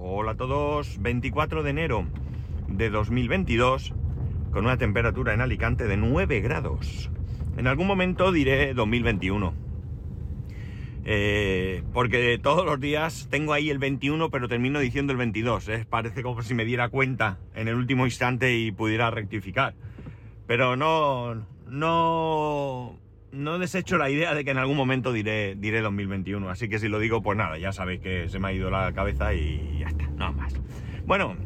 Hola a todos, 24 de enero de 2022, con una temperatura en Alicante de 9 grados. En algún momento diré 2021. Eh, porque todos los días tengo ahí el 21, pero termino diciendo el 22. ¿eh? Parece como si me diera cuenta en el último instante y pudiera rectificar. Pero no, no, no desecho la idea de que en algún momento diré, diré 2021. Así que si lo digo, pues nada, ya sabéis que se me ha ido la cabeza y ya está, nada más. Bueno,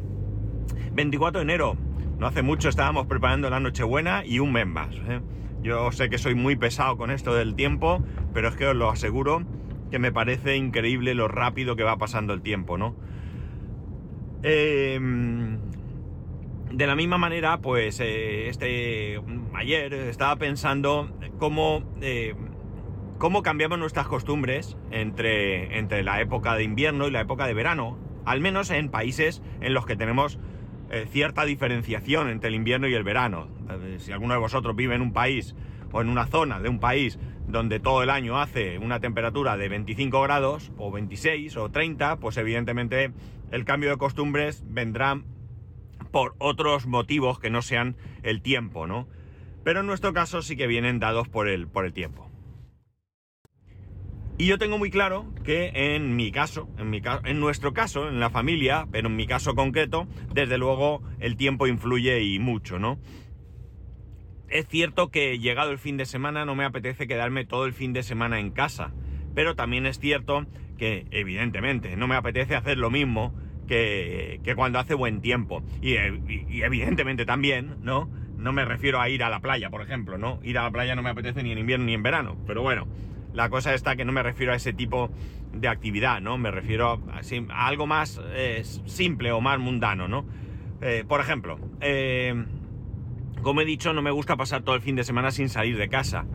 24 de enero. No hace mucho estábamos preparando la Nochebuena y un mes más. ¿eh? Yo sé que soy muy pesado con esto del tiempo, pero es que os lo aseguro que me parece increíble lo rápido que va pasando el tiempo, ¿no? Eh, de la misma manera, pues eh, este ayer estaba pensando cómo, eh, cómo cambiamos nuestras costumbres entre, entre la época de invierno y la época de verano, al menos en países en los que tenemos eh, cierta diferenciación entre el invierno y el verano. si alguno de vosotros vive en un país o en una zona de un país donde todo el año hace una temperatura de 25 grados o 26 o 30, pues evidentemente el cambio de costumbres vendrá por otros motivos que no sean el tiempo, ¿no? Pero en nuestro caso sí que vienen dados por el, por el tiempo. Y yo tengo muy claro que en mi caso, en, mi, en nuestro caso, en la familia, pero en mi caso concreto, desde luego el tiempo influye y mucho, ¿no? Es cierto que llegado el fin de semana no me apetece quedarme todo el fin de semana en casa, pero también es cierto que evidentemente no me apetece hacer lo mismo que, cuando hace buen tiempo. Y, evidentemente también, ¿no? No me refiero a ir a la playa, por ejemplo, ¿no? Ir a la playa no me apetece ni en invierno ni en verano, pero bueno, la cosa está que no me refiero a ese tipo de actividad, ¿no? Me refiero a, algo más eh, simple o más mundano, ¿no? Eh, por ejemplo, eh, como he dicho, no me gusta pasar todo el fin de semana sin salir de casa.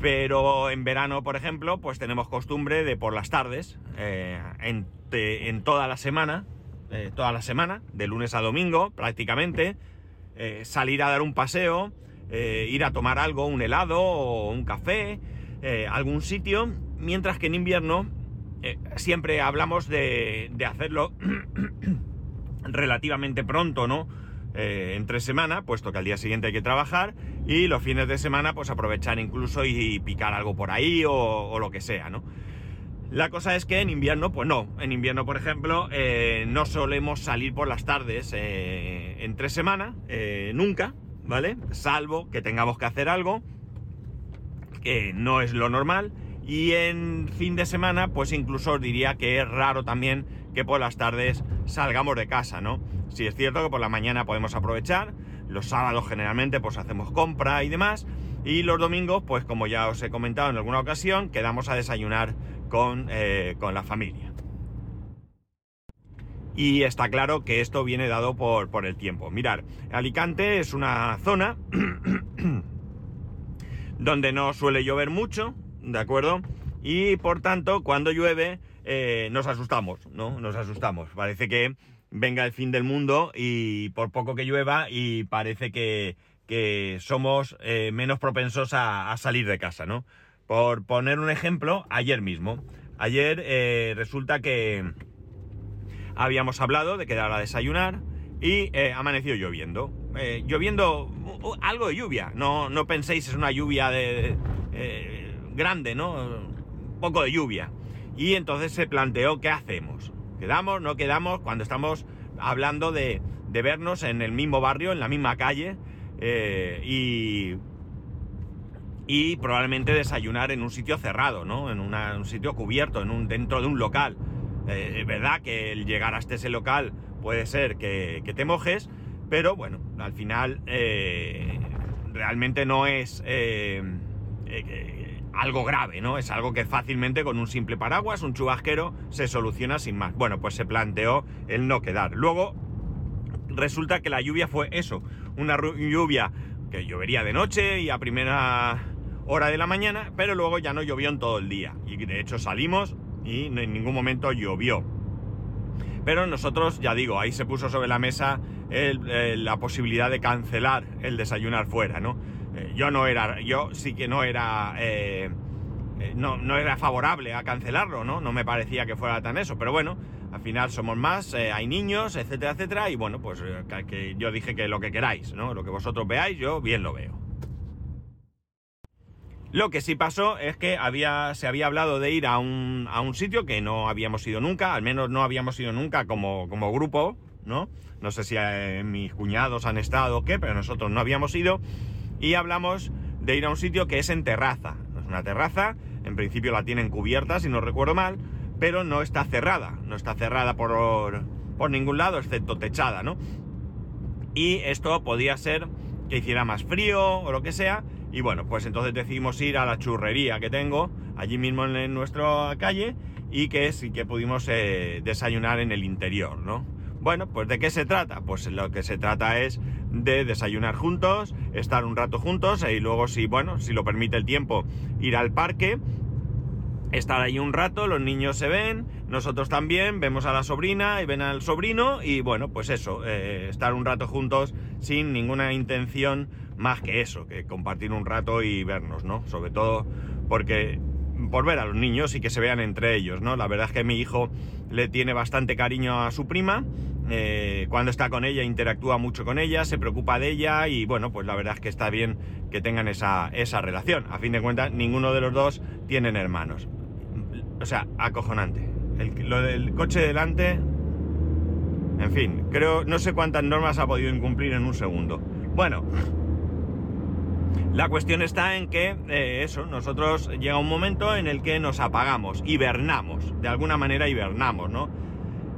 Pero en verano, por ejemplo, pues tenemos costumbre de por las tardes, en en toda la semana, eh, toda la semana, de lunes a domingo prácticamente, eh, salir a dar un paseo, eh, ir a tomar algo, un helado o un café, algún sitio, mientras que en invierno siempre hablamos de, de hacerlo relativamente pronto, ¿no? Entre semana, puesto que al día siguiente hay que trabajar, y los fines de semana, pues aprovechar incluso y, picar algo por ahí o, o lo que sea, ¿no? La cosa es que en invierno, pues no. En invierno, por ejemplo, eh, no solemos salir por las tardes eh, entre semana, eh, nunca, ¿vale? Salvo que tengamos que hacer algo, que no es lo normal. Y en fin de semana, pues incluso os diría que es raro también que por las tardes salgamos de casa, ¿no? Si es cierto que por la mañana podemos aprovechar, los sábados generalmente pues hacemos compra y demás, y los domingos, pues como ya os he comentado en alguna ocasión, quedamos a desayunar eh, con, la familia. Y está claro que esto viene dado por, por el tiempo. Mirar, Alicante es una zona donde no suele llover mucho, ¿de acuerdo? Y por tanto, cuando llueve, eh, nos asustamos, ¿no? Nos asustamos. Parece que venga el fin del mundo y por poco que llueva y parece que, somos eh, menos propensos a, salir de casa, ¿no? Por poner un ejemplo, ayer mismo. Ayer eh, resulta que habíamos hablado de quedar a desayunar y eh, amaneció lloviendo. Lloviendo algo de lluvia. No, no penséis es una lluvia de, grande, ¿no? Un poco de lluvia. Y entonces se planteó qué hacemos. ¿Quedamos? ¿No quedamos? Cuando estamos hablando de, vernos en el mismo barrio, en la misma calle. y y probablemente desayunar en un sitio cerrado, ¿no? En un sitio cubierto, en un, dentro de un local. Eh, es verdad que el llegar hasta ese local puede ser que, te mojes, pero bueno, al final eh, realmente no es eh, algo grave, ¿no? Es algo que fácilmente con un simple paraguas, un chubasquero, se soluciona sin más. Bueno, pues se planteó el no quedar. Luego resulta que la lluvia fue eso, una lluvia que llovería de noche y a primera hora de la mañana, pero luego ya no llovió en todo el día. Y de hecho salimos y en ningún momento llovió. Pero nosotros, ya digo, ahí se puso sobre la mesa la posibilidad de cancelar el desayunar fuera, ¿no? Eh, yo no era, yo sí que no era, eh, eh, no, no, era favorable a cancelarlo, ¿no? No me parecía que fuera tan eso, pero bueno, Al final somos más, hay niños, etcétera, etcétera, y bueno, pues que, yo dije que lo que queráis, ¿no? Lo que vosotros veáis, yo bien lo veo. Lo que sí pasó es que había, se había hablado de ir a un, a un sitio que no habíamos ido nunca, al menos no habíamos ido nunca como, como grupo, ¿no? No sé si mis cuñados han estado o qué, pero nosotros no habíamos ido. Y hablamos de ir a un sitio que es en terraza. Es una terraza, en principio la tienen cubierta, si no recuerdo mal, pero no está cerrada. No está cerrada por, por ningún lado, excepto techada, ¿no? Y esto podía ser que hiciera más frío o lo que sea. Y bueno, pues entonces decidimos ir a la churrería que tengo allí mismo en nuestra calle y que sí que pudimos eh, desayunar en el interior, ¿no? Bueno, pues ¿de qué se trata? Pues lo que se trata es de desayunar juntos, estar un rato juntos y luego si, bueno, si lo permite el tiempo, ir al parque, estar ahí un rato, los niños se ven, nosotros también, vemos a la sobrina y ven al sobrino y bueno, pues eso, eh, estar un rato juntos sin ninguna intención más que eso, que compartir un rato y vernos, ¿no? Sobre todo porque por ver a los niños y que se vean entre ellos, ¿no? La verdad es que mi hijo le tiene bastante cariño a su prima, eh, cuando está con ella interactúa mucho con ella, se preocupa de ella y bueno, pues la verdad es que está bien que tengan esa, esa relación. A fin de cuentas, ninguno de los dos tienen hermanos. O sea, acojonante. Lo del coche delante, en fin, creo, no sé cuántas normas ha podido incumplir en un segundo. Bueno, la cuestión está en que eh, eso, nosotros llega un momento en el que nos apagamos, hibernamos, de alguna manera hibernamos, ¿no?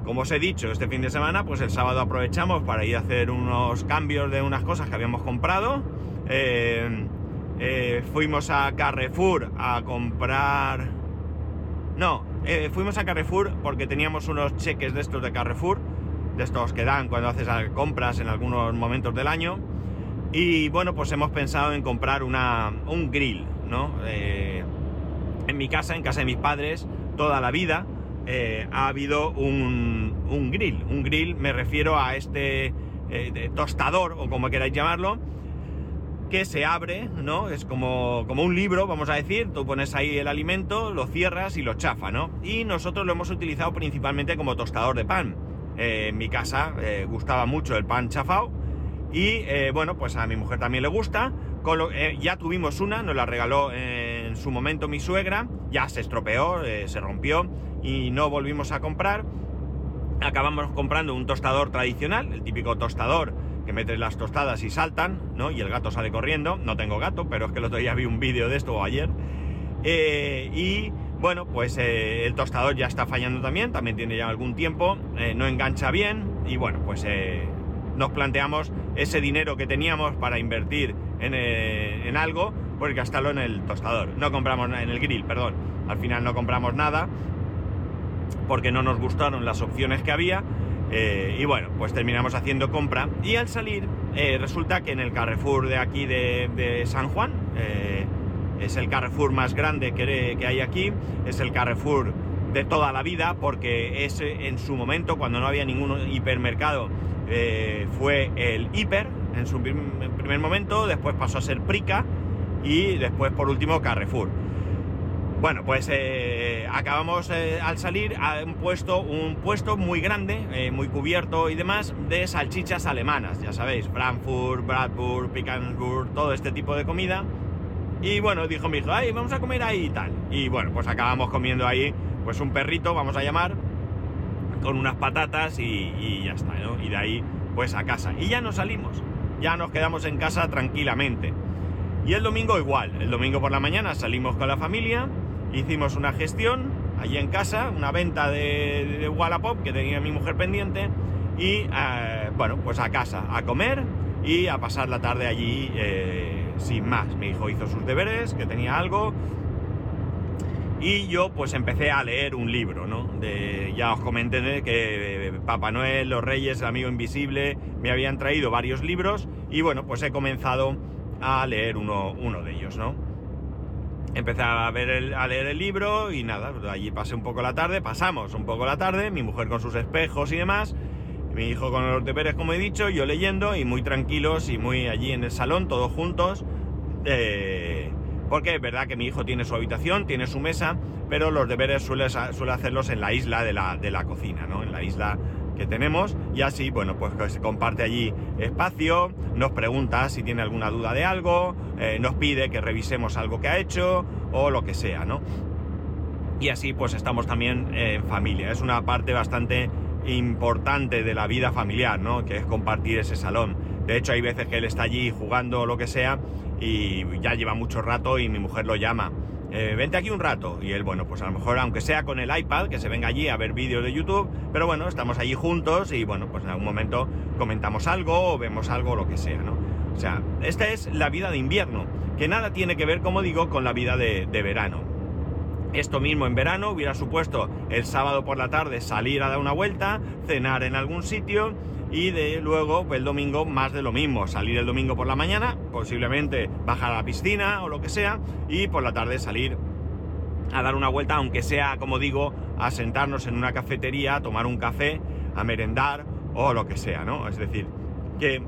Como os he dicho, este fin de semana, pues el sábado aprovechamos para ir a hacer unos cambios de unas cosas que habíamos comprado. Eh, eh, fuimos a Carrefour a comprar... No, eh, fuimos a Carrefour porque teníamos unos cheques de estos de Carrefour, de estos que dan cuando haces compras en algunos momentos del año. Y bueno, pues hemos pensado en comprar una, un grill, ¿no? En mi casa, en casa de mis padres, toda la vida eh, ha habido un, un grill. Un grill me refiero a este eh, tostador, o como queráis llamarlo, que se abre, ¿no? Es como, como un libro, vamos a decir, tú pones ahí el alimento, lo cierras y lo chafa, ¿no? Y nosotros lo hemos utilizado principalmente como tostador de pan. Eh, en mi casa gustaba mucho el pan chafao y bueno, pues a mi mujer también le gusta. Ya tuvimos una, nos la regaló en su momento mi suegra, ya se estropeó, eh, se rompió y no volvimos a comprar. Acabamos comprando un tostador tradicional, el típico tostador que metes las tostadas y saltan, ¿no? Y el gato sale corriendo. No tengo gato, pero es que el otro día vi un vídeo de esto o ayer. Eh, y bueno, pues eh, el tostador ya está fallando también, también tiene ya algún tiempo, no engancha bien y bueno, pues nos planteamos ese dinero que teníamos para invertir en algo, pues gastarlo en el tostador. No compramos en el grill, perdón. Al final no compramos nada porque no nos gustaron las opciones que había. eh, y bueno, pues terminamos haciendo compra. Y al salir, eh, resulta que en el Carrefour de aquí de, San Juan, eh, es el Carrefour más grande que, que hay aquí, es el Carrefour de toda la vida, porque es en su momento, cuando no había ningún hipermercado, eh, fue el hiper en su prim- primer momento, después pasó a ser Prica y después por último Carrefour. Bueno, pues eh, acabamos eh, al salir a un puesto, un puesto muy grande, eh, muy cubierto y demás, de salchichas alemanas, ya sabéis, Frankfurt, Bradburg, Pickensburg, todo este tipo de comida. Y bueno, dijo mi hijo, ay, vamos a comer ahí y tal. Y bueno, pues acabamos comiendo ahí, pues un perrito, vamos a llamar, con unas patatas y, y ya está, ¿no? Y de ahí, pues a casa. Y ya no salimos, ya nos quedamos en casa tranquilamente. Y el domingo igual, el domingo por la mañana salimos con la familia, hicimos una gestión allí en casa, una venta de, de Wallapop que tenía mi mujer pendiente y eh, bueno, pues a casa, a comer y a pasar la tarde allí eh, sin más. Mi hijo hizo sus deberes, que tenía algo y yo pues empecé a leer un libro, ¿no? Ya os comenté que eh, Papá Noel, los Reyes, el Amigo Invisible me habían traído varios libros y bueno, pues he comenzado a leer uno, uno de ellos, ¿no? Empecé a, ver a leer el libro y nada, pues, allí pasé un poco la tarde, pasamos un poco la tarde, mi mujer con sus espejos y demás, mi hijo con los deberes como he dicho, yo leyendo y muy tranquilos y muy allí en el salón, todos juntos, eh, porque es verdad que mi hijo tiene su habitación, tiene su mesa, pero los deberes suele, suele hacerlos en la isla de la, de la cocina, ¿no? En la isla que tenemos y así, bueno, pues se comparte allí espacio, nos pregunta si tiene alguna duda de algo, eh, nos pide que revisemos algo que ha hecho o lo que sea, ¿no? Y así pues estamos también en familia, es una parte bastante importante de la vida familiar, ¿no? Que es compartir ese salón. De hecho hay veces que él está allí jugando o lo que sea y ya lleva mucho rato y mi mujer lo llama eh, vente aquí un rato. Y él, bueno, pues a lo mejor, aunque sea con el iPad, que se venga allí a ver vídeos de YouTube, pero bueno, estamos allí juntos y bueno, pues en algún momento comentamos algo o vemos algo lo que sea, ¿no? O sea, esta es la vida de invierno, que nada tiene que ver, como digo, con la vida de, de verano. Esto mismo en verano hubiera supuesto el sábado por la tarde salir a dar una vuelta, cenar en algún sitio y de luego pues, el domingo más de lo mismo, salir el domingo por la mañana, posiblemente bajar a la piscina o lo que sea, y por la tarde salir a dar una vuelta, aunque sea, como digo, a sentarnos en una cafetería, a tomar un café, a merendar o lo que sea, ¿no? Es decir, que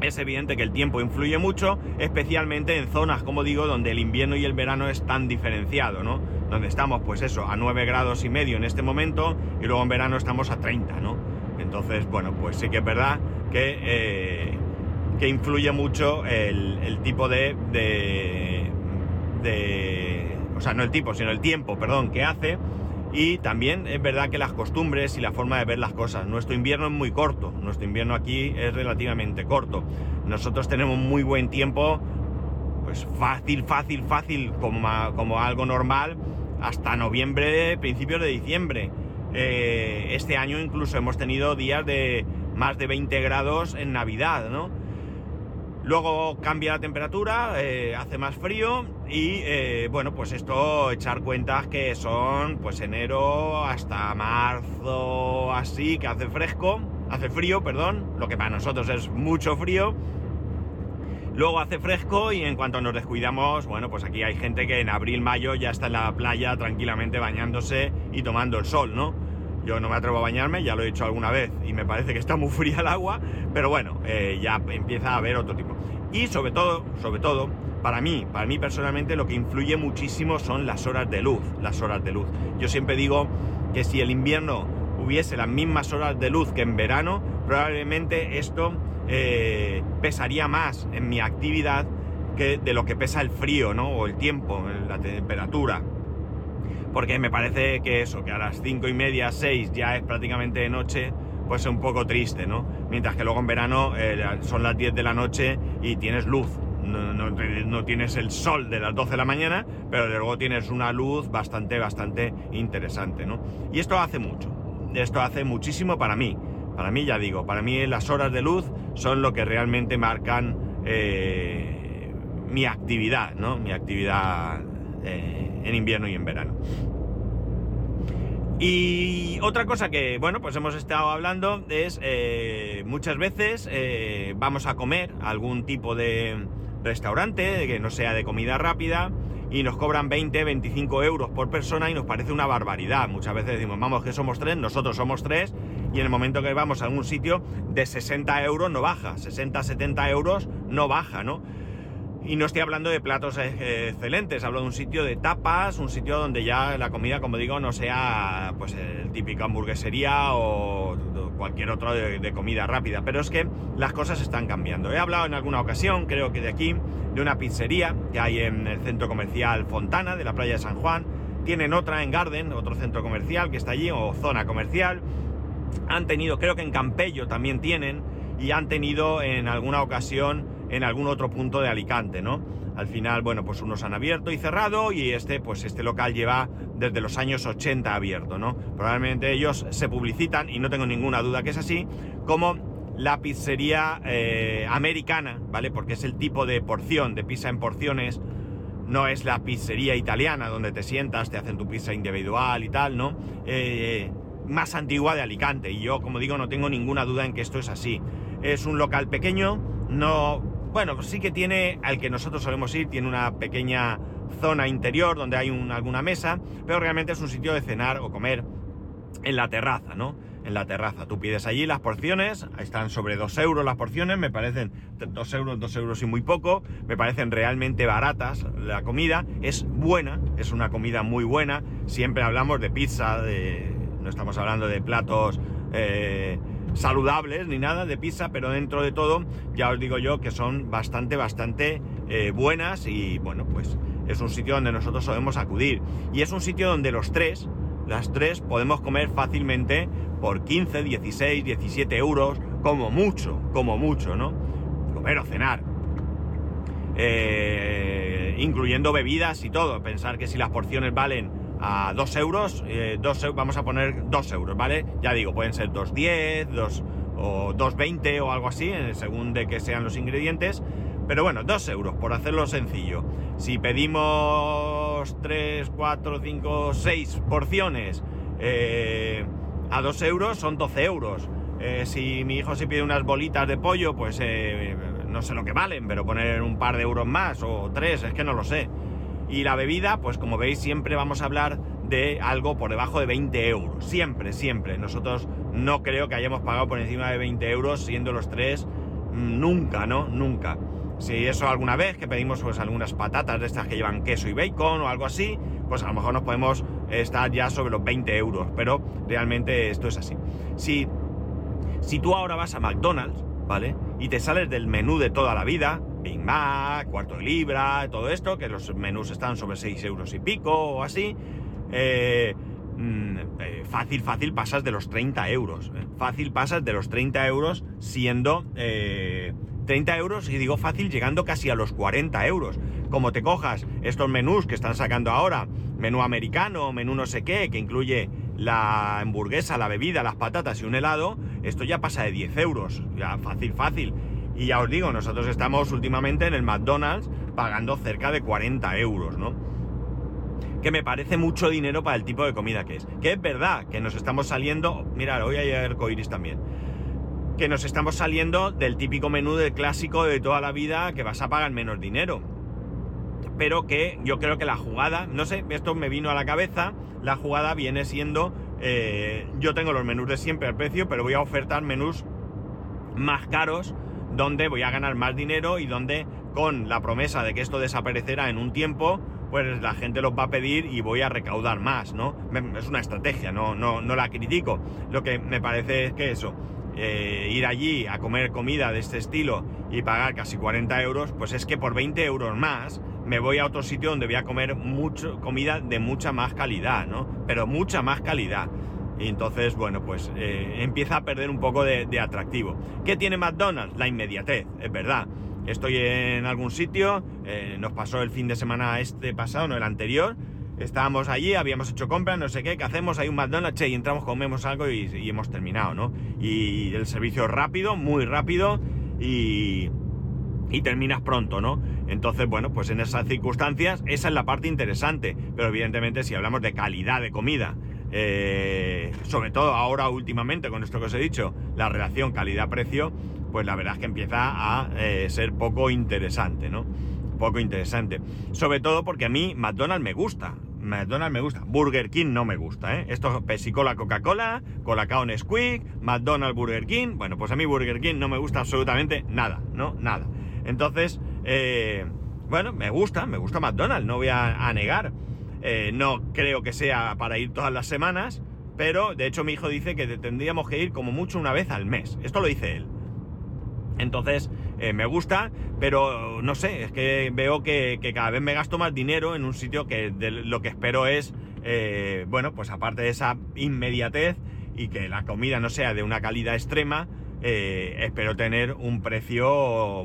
es evidente que el tiempo influye mucho, especialmente en zonas, como digo, donde el invierno y el verano es tan diferenciado, ¿no? Donde estamos, pues eso, a 9 grados y medio en este momento y luego en verano estamos a 30, ¿no? Entonces, bueno, pues sí que es verdad que, eh, que influye mucho el, tipo de, de, O sea, no el tipo, sino el tiempo, perdón, que hace. Y también es verdad que las costumbres y la forma de ver las cosas. Nuestro invierno es muy corto, nuestro invierno aquí es relativamente corto. Nosotros tenemos muy buen tiempo, pues fácil, fácil, fácil, como, como algo normal, hasta noviembre, principios de diciembre. Eh, este año incluso hemos tenido días de más de 20 grados en Navidad, ¿no? Luego cambia la temperatura, eh, hace más frío y eh, bueno, pues esto echar cuentas que son pues enero hasta marzo así, que hace fresco, hace frío, perdón, lo que para nosotros es mucho frío. Luego hace fresco y en cuanto nos descuidamos, bueno, pues aquí hay gente que en abril, mayo ya está en la playa tranquilamente bañándose y tomando el sol, ¿no? Yo no me atrevo a bañarme, ya lo he hecho alguna vez y me parece que está muy fría el agua, pero bueno, eh, ya empieza a haber otro tipo. Y sobre todo, sobre todo, para mí, para mí personalmente lo que influye muchísimo son las horas de luz, las horas de luz. Yo siempre digo que si el invierno hubiese las mismas horas de luz que en verano, probablemente esto eh, pesaría más en mi actividad que de lo que pesa el frío, ¿no? O el tiempo, la temperatura porque me parece que eso, que a las cinco y media, 6 ya es prácticamente de noche, pues es un poco triste, ¿no? Mientras que luego en verano eh, son las 10 de la noche y tienes luz. No, tienes el sol de las 12 de la mañana, pero luego tienes una luz bastante, bastante interesante, ¿no? Y esto hace mucho. Esto hace muchísimo para mí. Para mí, ya digo, para mí las horas de luz son lo que realmente marcan eh, mi actividad, ¿no? Mi actividad eh, en invierno y en verano. Y otra cosa que, bueno, pues hemos estado hablando es eh, muchas veces eh, vamos a comer algún tipo de restaurante que no sea de comida rápida y nos cobran 20, 25 euros por persona y nos parece una barbaridad. Muchas veces decimos, vamos, que somos tres, nosotros somos tres y en el momento que vamos a algún sitio de 60 euros no baja, 60, 70 euros no baja, ¿no? Y no estoy hablando de platos eh, excelentes, hablo de un sitio de tapas, un sitio donde ya la comida, como digo, no sea pues el típico hamburguesería o cualquier otro de, comida rápida. Pero es que las cosas están cambiando. He hablado en alguna ocasión, creo que de aquí, de una pizzería que hay en el centro comercial Fontana de la playa de San Juan. Tienen otra en Garden, otro centro comercial que está allí, o zona comercial. Han tenido, creo que en Campello también tienen, y han tenido en alguna ocasión en algún otro punto de Alicante, ¿no? Al final, bueno, pues unos han abierto y cerrado y este, pues este local lleva desde los años 80 abierto, ¿no? Probablemente ellos se publicitan, y no tengo ninguna duda que es así, como la pizzería eh, americana, ¿vale? Porque es el tipo de porción, de pizza en porciones, no es la pizzería italiana donde te sientas, te hacen tu pizza individual y tal, ¿no? Eh, más antigua de Alicante, y yo, como digo, no tengo ninguna duda en que esto es así. Es un local pequeño, no bueno, pues sí que tiene, al que nosotros solemos ir, tiene una pequeña zona interior donde hay alguna mesa, pero realmente es un sitio de cenar o comer en la terraza, ¿no? en la terraza. Tú pides allí las porciones, están sobre 2 euros las porciones, me parecen 2 euros, 2 euros y muy poco, me parecen realmente baratas la comida, es buena, es una comida muy buena, siempre hablamos de pizza, de, no estamos hablando de platos eh, saludables ni nada de pizza, pero dentro de todo ya os digo yo que son bastante, bastante eh, buenas y bueno, pues es un sitio donde nosotros solemos acudir y es un sitio donde los tres, las tres podemos comer fácilmente por 15, 16, 17 euros, como mucho, como mucho, ¿no? Comer o cenar. Eh, incluyendo bebidas y todo. Pensar que si las porciones valen a 2 euros, eh, vamos a poner 2 euros, ¿vale? Ya digo, pueden ser 2,10, 2 o 2,20 o algo así, eh, según de que sean los ingredientes. Pero bueno, 2 euros, por hacerlo sencillo. Si pedimos 3, 4, 5, 6 porciones eh, a 2 euros, son 12 euros. si mi hijo se pide unas bolitas de pollo, pues no sé lo que valen, pero poner un par de euros más o tres, es que no lo sé. Y la bebida, pues como veis, siempre vamos a hablar de algo por debajo de 20 euros. Siempre, siempre. Nosotros no creo que hayamos pagado por encima de 20 euros siendo los tres. Mm, nunca, ¿no? Nunca. Si eso alguna vez que pedimos pues algunas patatas de estas que llevan queso y bacon o algo así, pues a lo mejor nos podemos estar ya sobre los 20 euros. Pero realmente esto es así. Si, si tú ahora vas a McDonald's, ¿vale? Y te sales del menú de toda la vida, Big Mac, cuarto de libra, todo esto, que los menús están sobre 6 euros y pico o así. Eh, mm, eh, fácil, fácil pasas de los 30 euros. Eh. Fácil pasas de los 30 euros siendo 30 euros y digo fácil llegando casi a los 40 euros. Como te cojas estos menús que están sacando ahora, menú americano, menú no sé qué, que incluye la hamburguesa, la bebida, las patatas y un helado, esto ya pasa de 10 euros. Ya fácil, fácil. Y ya os digo, nosotros estamos últimamente en el McDonald's pagando cerca de 40 euros, ¿no? Que me parece mucho dinero para el tipo de comida que es. Que es verdad que nos estamos saliendo. Mirad, hoy hay arcoiris también. Que nos estamos saliendo del típico menú del clásico de toda la vida que vas a pagar menos dinero. Pero que yo creo que la jugada, no sé, esto me vino a la cabeza. La jugada viene siendo. Eh, yo tengo los menús de siempre al precio, pero voy a ofertar menús más caros donde voy a ganar más dinero y donde con la promesa de que esto desaparecerá en un tiempo, pues la gente los va a pedir y voy a recaudar más, ¿no? Es una estrategia, no, no, no la critico. Lo que me parece es que eso, eh, ir allí a comer comida de este estilo y pagar casi 40 euros, pues es que por 20 euros más me voy a otro sitio donde voy a comer mucho, comida de mucha más calidad, ¿no? Pero mucha más calidad. Y entonces, bueno, pues eh, empieza a perder un poco de, atractivo. ¿Qué tiene McDonald's? La inmediatez, es verdad. Estoy en algún sitio, eh, nos pasó el fin de semana este pasado, no el anterior. Estábamos allí, habíamos hecho compras, no sé qué, ¿qué hacemos? Hay un McDonald's, che, y entramos, comemos algo y, y hemos terminado, ¿no? Y el servicio rápido, muy rápido y, y terminas pronto, ¿no? Entonces, bueno, pues en esas circunstancias, esa es la parte interesante. Pero evidentemente, si hablamos de calidad de comida, eh, sobre todo ahora últimamente con esto que os he dicho, la relación calidad-precio, pues la verdad es que empieza a eh, ser poco interesante, ¿no? Poco interesante. Sobre todo porque a mí McDonald's me gusta. McDonald's me gusta. Burger King no me gusta, ¿eh? Esto Pepsi Cola, Coca-Cola, Colacao Nesquik, McDonald's, Burger King. Bueno, pues a mí Burger King no me gusta absolutamente nada, ¿no? Nada. Entonces, eh, bueno, me gusta, me gusta McDonald's, no voy a negar. Eh, no creo que sea para ir todas las semanas, pero de hecho mi hijo dice que tendríamos que ir como mucho una vez al mes. Esto lo dice él. Entonces, eh, me gusta, pero no sé, es que veo que, cada vez me gasto más dinero en un sitio que lo que espero es, eh, bueno, pues aparte de esa inmediatez y que la comida no sea de una calidad extrema, espero tener un precio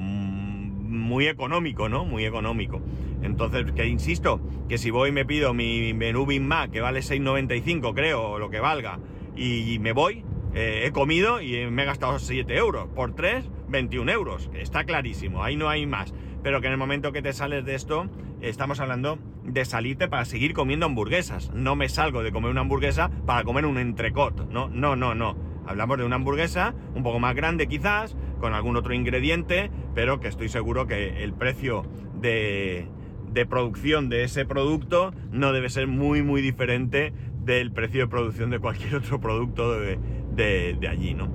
muy económico, ¿no? Muy económico. Entonces, que insisto, que si voy y me pido mi menú Big Mac, que vale 6,95 creo, o lo que valga, y me voy, eh, he comido y me he gastado 7 euros. Por 3, 21 euros. Está clarísimo, ahí no hay más. Pero que en el momento que te sales de esto, estamos hablando de salirte para seguir comiendo hamburguesas. No me salgo de comer una hamburguesa para comer un entrecot. No, no, no, no. Hablamos de una hamburguesa un poco más grande quizás, con algún otro ingrediente, pero que estoy seguro que el precio de, de producción de ese producto no debe ser muy muy diferente del precio de producción de cualquier otro producto de, de, de allí, ¿no?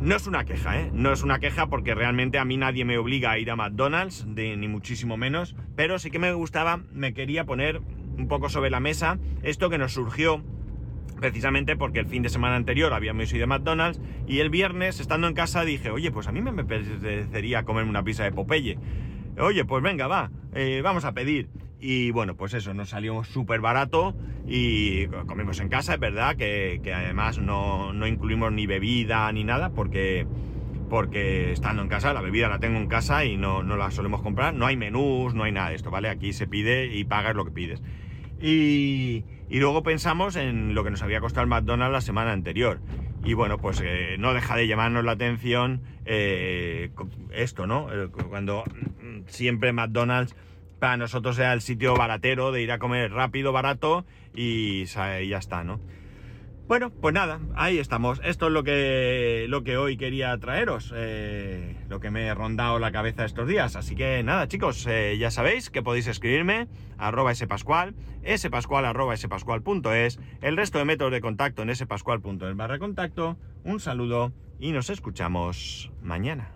No es una queja, ¿eh? No es una queja porque realmente a mí nadie me obliga a ir a McDonald's, ni muchísimo menos, pero sí que me gustaba, me quería poner un poco sobre la mesa esto que nos surgió precisamente porque el fin de semana anterior habíamos ido a McDonald's y el viernes, estando en casa, dije, oye, pues a mí me apetecería comerme una pizza de Popeye. Oye, pues venga, va, eh, vamos a pedir. Y bueno, pues eso, nos salió súper barato y comimos en casa, es verdad, que, además no, incluimos ni bebida ni nada porque, porque estando en casa, la bebida la tengo en casa y no, no la solemos comprar. No hay menús, no hay nada de esto, ¿vale? Aquí se pide y pagas lo que pides. Y, luego pensamos en lo que nos había costado el McDonald's la semana anterior. Y bueno, pues eh, no deja de llamarnos la atención eh, esto, ¿no? Cuando mm, siempre McDonald's para nosotros era el sitio baratero de ir a comer rápido, barato y, ya está, ¿no? Bueno, pues nada, ahí estamos. Esto es lo que, lo que hoy quería traeros, eh, lo que me he rondado la cabeza estos días. Así que nada, chicos, eh, ya sabéis que podéis escribirme arroba spascual, spascual arroba spascual.es, el resto de métodos de contacto en spascual.es barra contacto. Un saludo y nos escuchamos mañana.